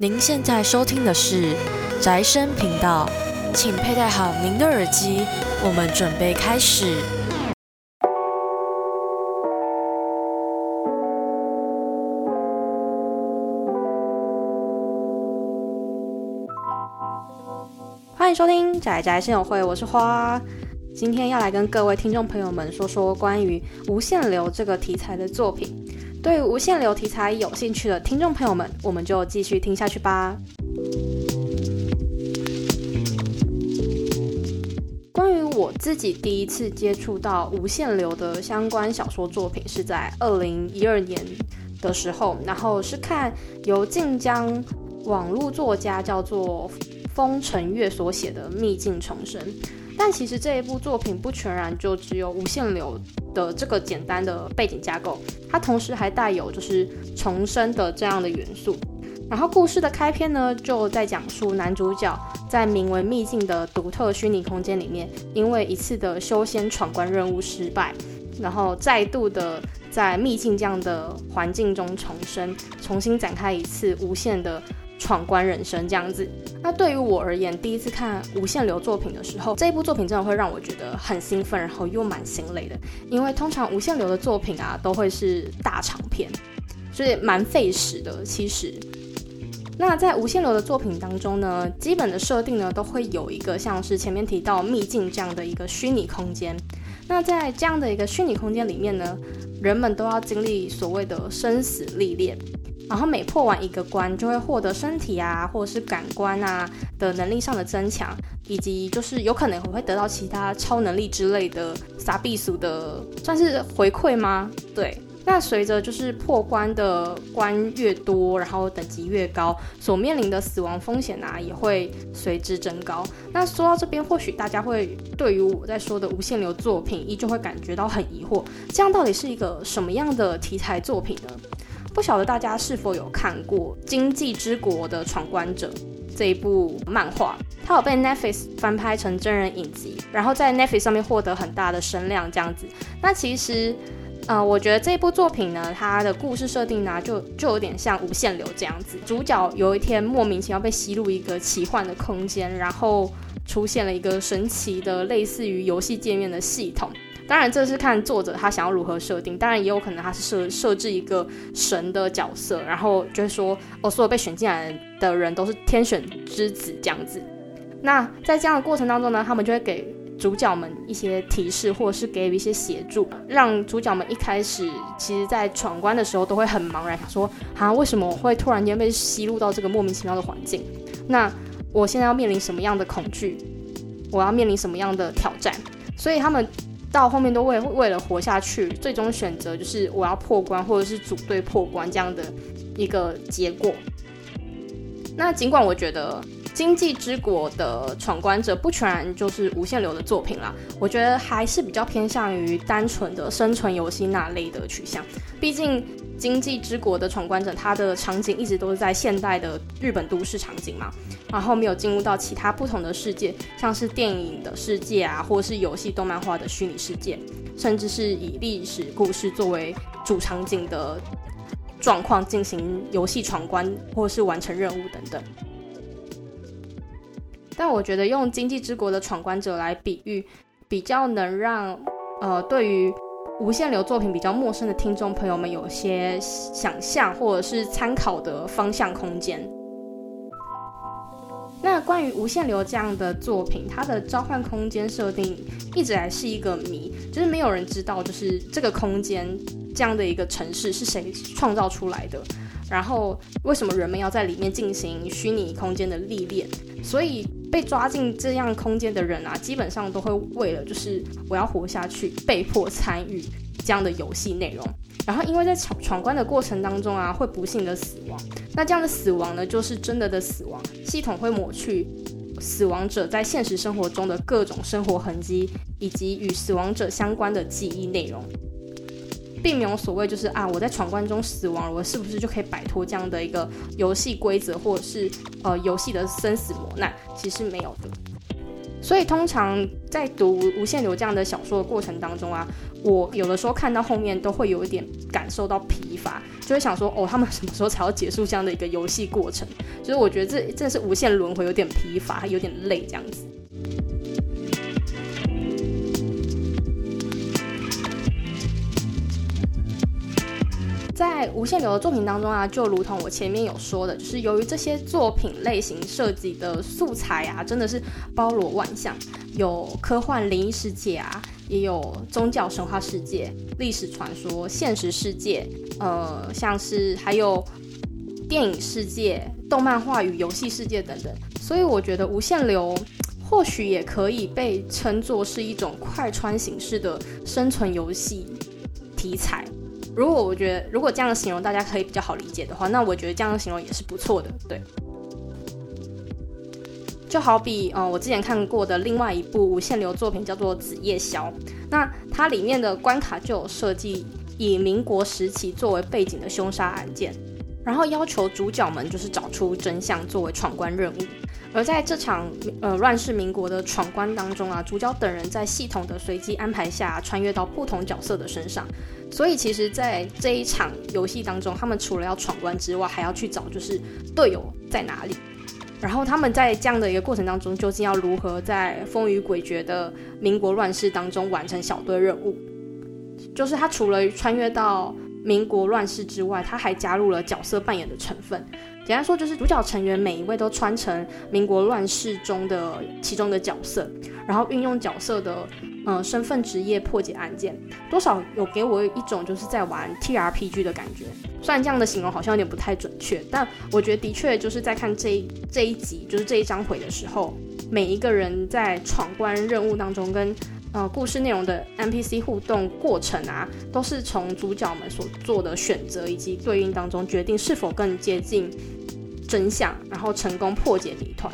您现在收听的是宅生频道，请佩戴好您的耳机，我们准备开始。欢迎收听宅宅生友会，我是花。今天要来跟各位听众朋友们说说关于无限流这个题材的作品。对无限流题材有兴趣的听众朋友们，我们就继续听下去吧。关于我自己第一次接触到无限流的相关小说作品，是在二零一二年的时候，然后是看由晋江网络作家叫做。风尘月所写的《秘境重生》，但其实这一部作品不全然就只有无限流的这个简单的背景架构，它同时还带有就是重生的这样的元素。然后故事的开篇呢，就在讲述男主角在名为秘境的独特虚拟空间里面，因为一次的修仙闯关任务失败，然后再度的在秘境这样的环境中重生，重新展开一次无限的。闯关人生这样子，那对于我而言，第一次看无限流作品的时候，这一部作品真的会让我觉得很兴奋，然后又蛮心累的。因为通常无限流的作品啊，都会是大长篇，所以蛮费时的。其实，那在无限流的作品当中呢，基本的设定呢，都会有一个像是前面提到秘境这样的一个虚拟空间。那在这样的一个虚拟空间里面呢，人们都要经历所谓的生死历练。然后每破完一个关，就会获得身体啊，或者是感官啊的能力上的增强，以及就是有可能会得到其他超能力之类的撒避俗的，算是回馈吗？对。那随着就是破关的关越多，然后等级越高，所面临的死亡风险啊也会随之增高。那说到这边，或许大家会对于我在说的无限流作品，依旧会感觉到很疑惑，这样到底是一个什么样的题材作品呢？不晓得大家是否有看过《经济之国的闯关者》这一部漫画？它有被 Netflix 翻拍成真人影集，然后在 Netflix 上面获得很大的声量，这样子。那其实，呃，我觉得这部作品呢，它的故事设定呢，就就有点像无限流这样子。主角有一天莫名其妙被吸入一个奇幻的空间，然后出现了一个神奇的类似于游戏界面的系统。当然，这是看作者他想要如何设定。当然，也有可能他是设设置一个神的角色，然后就是说，哦，所有被选进来的人都是天选之子这样子。那在这样的过程当中呢，他们就会给主角们一些提示，或者是给予一些协助，让主角们一开始其实在闯关的时候都会很茫然，想说啊，为什么我会突然间被吸入到这个莫名其妙的环境？那我现在要面临什么样的恐惧？我要面临什么样的挑战？所以他们。到后面都为为了活下去，最终选择就是我要破关，或者是组队破关这样的一个结果。那尽管我觉得《经济之国的闯关者》不全然就是无限流的作品啦，我觉得还是比较偏向于单纯的生存游戏那类的取向，毕竟。经济之国的闯关者，它的场景一直都是在现代的日本都市场景嘛，然后没有进入到其他不同的世界，像是电影的世界啊，或者是游戏、动漫化的虚拟世界，甚至是以历史故事作为主场景的状况进行游戏闯关，或是完成任务等等。但我觉得用经济之国的闯关者来比喻，比较能让呃对于。无限流作品比较陌生的听众朋友们，有些想象或者是参考的方向空间。那关于无限流这样的作品，它的召唤空间设定一直来是一个谜，就是没有人知道，就是这个空间这样的一个城市是谁创造出来的，然后为什么人们要在里面进行虚拟空间的历练，所以。被抓进这样空间的人啊，基本上都会为了就是我要活下去，被迫参与这样的游戏内容。然后因为在闯闯关的过程当中啊，会不幸的死亡。那这样的死亡呢，就是真的的死亡。系统会抹去死亡者在现实生活中的各种生活痕迹，以及与死亡者相关的记忆内容。并没有所谓，就是啊，我在闯关中死亡，我是不是就可以摆脱这样的一个游戏规则，或者是呃游戏的生死磨难？其实没有的。所以通常在读《无限流》这样的小说的过程当中啊，我有的时候看到后面都会有一点感受到疲乏，就会想说，哦，他们什么时候才要结束这样的一个游戏过程？就是我觉得这真的是无限轮回，有点疲乏，有点累这样子。在无限流的作品当中啊，就如同我前面有说的，就是由于这些作品类型设计的素材啊，真的是包罗万象，有科幻灵异世界啊，也有宗教神话世界、历史传说、现实世界，呃，像是还有电影世界、动漫画与游戏世界等等。所以我觉得无限流或许也可以被称作是一种快穿形式的生存游戏题材。如果我觉得，如果这样的形容大家可以比较好理解的话，那我觉得这样的形容也是不错的。对，就好比，嗯，我之前看过的另外一部无限流作品叫做《紫夜宵》，那它里面的关卡就有设计以民国时期作为背景的凶杀案件，然后要求主角们就是找出真相作为闯关任务。而在这场呃乱世民国的闯关当中啊，主角等人在系统的随机安排下，穿越到不同角色的身上。所以其实，在这一场游戏当中，他们除了要闯关之外，还要去找就是队友在哪里。然后他们在这样的一个过程当中，究竟要如何在风雨诡谲的民国乱世当中完成小队任务？就是他除了穿越到民国乱世之外，他还加入了角色扮演的成分。简单说，就是主角成员每一位都穿成民国乱世中的其中的角色，然后运用角色的呃身份职业破解案件，多少有给我一种就是在玩 T R P G 的感觉。虽然这样的形容好像有点不太准确，但我觉得的确就是在看这一这一集，就是这一章回的时候，每一个人在闯关任务当中跟。呃，故事内容的 NPC 互动过程啊，都是从主角们所做的选择以及对应当中决定是否更接近真相，然后成功破解谜团。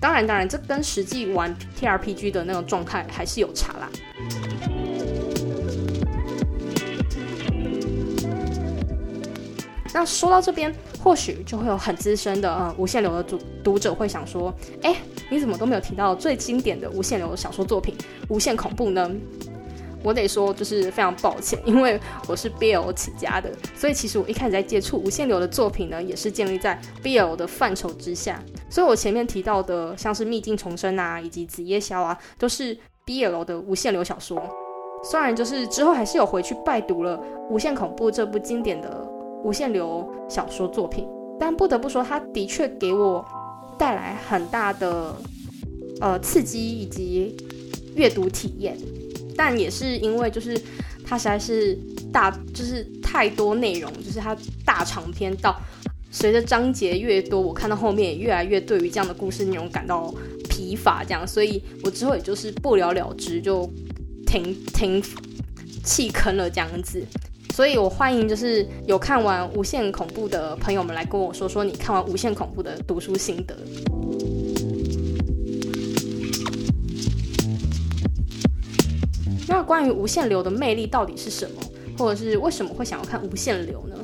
当然，当然，这跟实际玩 TRPG 的那种状态还是有差啦。那说到这边，或许就会有很资深的呃无限流的读读者会想说，哎。你怎么都没有提到最经典的无限流的小说作品《无限恐怖》呢？我得说，就是非常抱歉，因为我是 BL 起家的，所以其实我一开始在接触无限流的作品呢，也是建立在 BL 的范畴之下。所以我前面提到的，像是《秘境重生》啊，以及《紫夜宵》啊，都是 BL 的无限流小说。虽然就是之后还是有回去拜读了《无限恐怖》这部经典的无限流小说作品，但不得不说，它的确给我。带来很大的呃刺激以及阅读体验，但也是因为就是它实在是大，就是太多内容，就是它大长篇到随着章节越多，我看到后面也越来越对于这样的故事内容感到疲乏，这样，所以我之后也就是不了了之，就停停弃坑了这样子。所以，我欢迎就是有看完《无限恐怖》的朋友们来跟我说说你看完《无限恐怖》的读书心得。关于无限流的魅力到底是什么，或者是为什么会想要看无限流呢？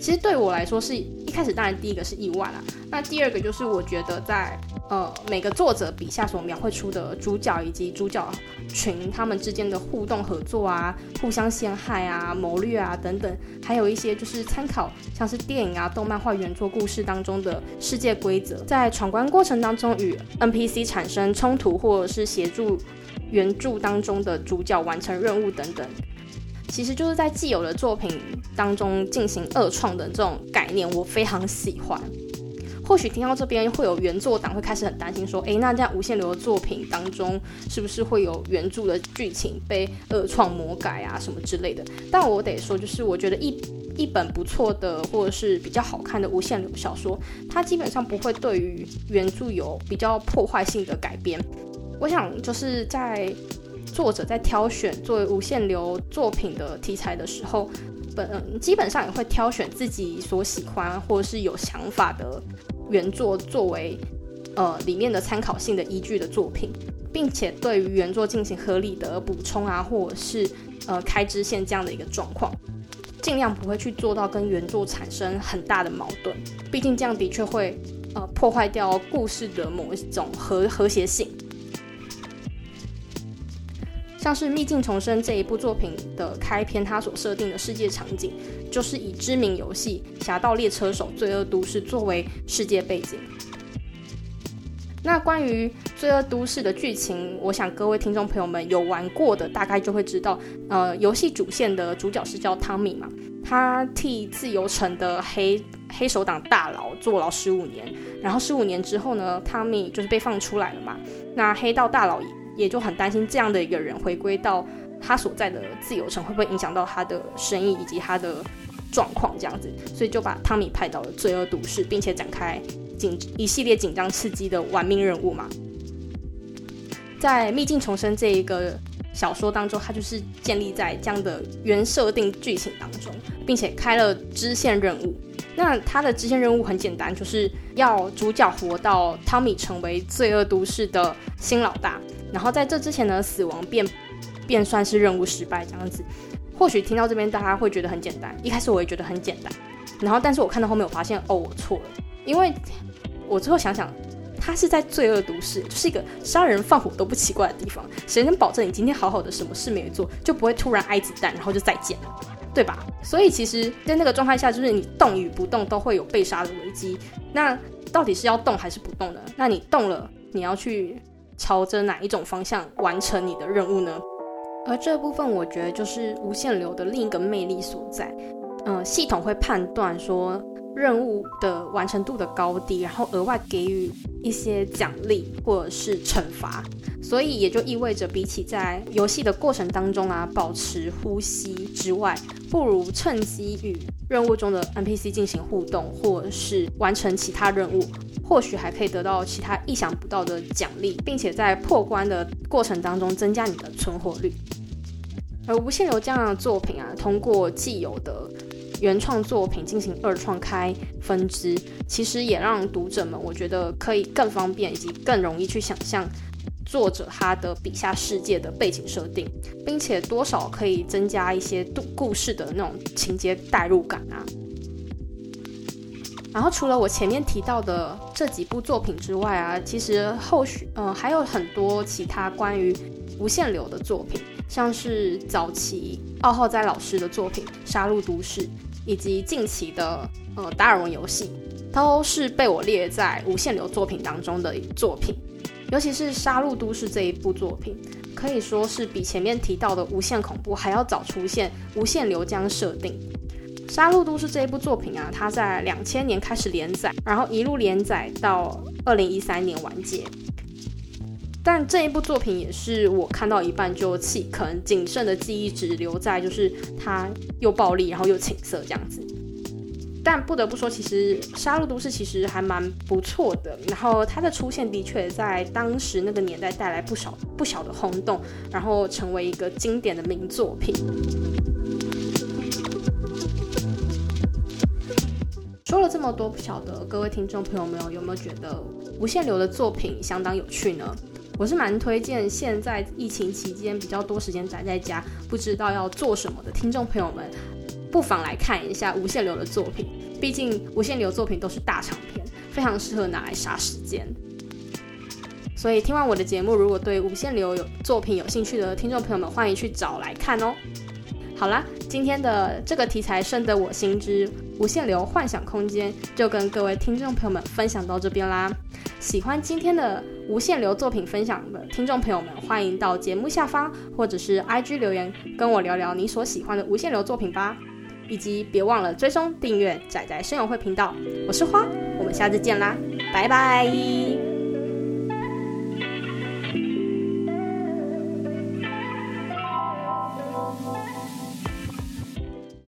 其实对我来说，是一开始当然第一个是意外啦。那第二个就是我觉得在。呃，每个作者笔下所描绘出的主角以及主角群他们之间的互动合作啊，互相陷害啊，谋略啊等等，还有一些就是参考像是电影啊、动漫画原作故事当中的世界规则，在闯关过程当中与 NPC 产生冲突，或者是协助原著当中的主角完成任务等等，其实就是在既有的作品当中进行二创的这种概念，我非常喜欢。或许听到这边会有原作党会开始很担心，说：“诶，那这样无限流的作品当中，是不是会有原著的剧情被恶创魔改啊什么之类的？”但我得说，就是我觉得一一本不错的或者是比较好看的无限流小说，它基本上不会对于原著有比较破坏性的改编。我想就是在作者在挑选作为无限流作品的题材的时候，本基本上也会挑选自己所喜欢或者是有想法的。原作作为呃里面的参考性的依据的作品，并且对于原作进行合理的补充啊，或者是呃开支线这样的一个状况，尽量不会去做到跟原作产生很大的矛盾，毕竟这样的确会呃破坏掉故事的某一种和和谐性。像是《秘境重生》这一部作品的开篇，它所设定的世界场景就是以知名游戏《侠盗猎车手：罪恶都市》作为世界背景。那关于《罪恶都市》的剧情，我想各位听众朋友们有玩过的，大概就会知道，呃，游戏主线的主角是叫汤米嘛，他替自由城的黑黑手党大佬坐牢十五年，然后十五年之后呢，汤米就是被放出来了嘛，那黑道大佬也就很担心这样的一个人回归到他所在的自由城，会不会影响到他的生意以及他的状况这样子，所以就把汤米派到了罪恶都市，并且展开。紧一系列紧张刺激的玩命任务嘛，在《秘境重生》这一个小说当中，它就是建立在这样的原设定剧情当中，并且开了支线任务。那它的支线任务很简单，就是要主角活到汤米成为罪恶都市的新老大，然后在这之前呢，死亡便便算是任务失败这样子。或许听到这边大家会觉得很简单，一开始我也觉得很简单，然后但是我看到后面我发现，哦，我错了，因为。我最后想想，他是在罪恶都市，就是一个杀人放火都不奇怪的地方。谁能保证你今天好好的，什么事没做，就不会突然挨子弹，然后就再见了，对吧？所以其实，在那个状态下，就是你动与不动都会有被杀的危机。那到底是要动还是不动呢？那你动了，你要去朝着哪一种方向完成你的任务呢？而这部分，我觉得就是无限流的另一个魅力所在。嗯，系统会判断说。任务的完成度的高低，然后额外给予一些奖励或者是惩罚，所以也就意味着，比起在游戏的过程当中啊保持呼吸之外，不如趁机与任务中的 NPC 进行互动，或者是完成其他任务，或许还可以得到其他意想不到的奖励，并且在破关的过程当中增加你的存活率。而无限流这样的作品啊，通过既有的原创作品进行二创开分支，其实也让读者们我觉得可以更方便以及更容易去想象作者他的笔下世界的背景设定，并且多少可以增加一些故故事的那种情节代入感啊。然后除了我前面提到的这几部作品之外啊，其实后续呃还有很多其他关于无限流的作品，像是早期奥浩哉老师的作品《杀戮都市》。以及近期的呃达尔文游戏，都是被我列在无限流作品当中的作品。尤其是《杀戮都市》这一部作品，可以说是比前面提到的无限恐怖还要早出现无限流这样设定。《杀戮都市》这一部作品啊，它在两千年开始连载，然后一路连载到二零一三年完结。但这一部作品也是我看到一半就弃坑，仅剩的记忆只留在就是它又暴力，然后又情色这样子。但不得不说，其实《杀戮都市》其实还蛮不错的，然后它的出现的确在当时那个年代带来不少不小的轰动，然后成为一个经典的名作品。说了这么多，不晓得各位听众朋友们有没有觉得无限流的作品相当有趣呢？我是蛮推荐现在疫情期间比较多时间宅在家，不知道要做什么的听众朋友们，不妨来看一下无限流的作品。毕竟无限流作品都是大长篇，非常适合拿来杀时间。所以听完我的节目，如果对无限流有作品有兴趣的听众朋友们，欢迎去找来看哦。好啦，今天的这个题材深得我心之无限流幻想空间，就跟各位听众朋友们分享到这边啦。喜欢今天的无限流作品分享的听众朋友们，欢迎到节目下方或者是 IG 留言跟我聊聊你所喜欢的无限流作品吧，以及别忘了追踪订阅仔仔声友会频道。我是花，我们下次见啦，拜拜。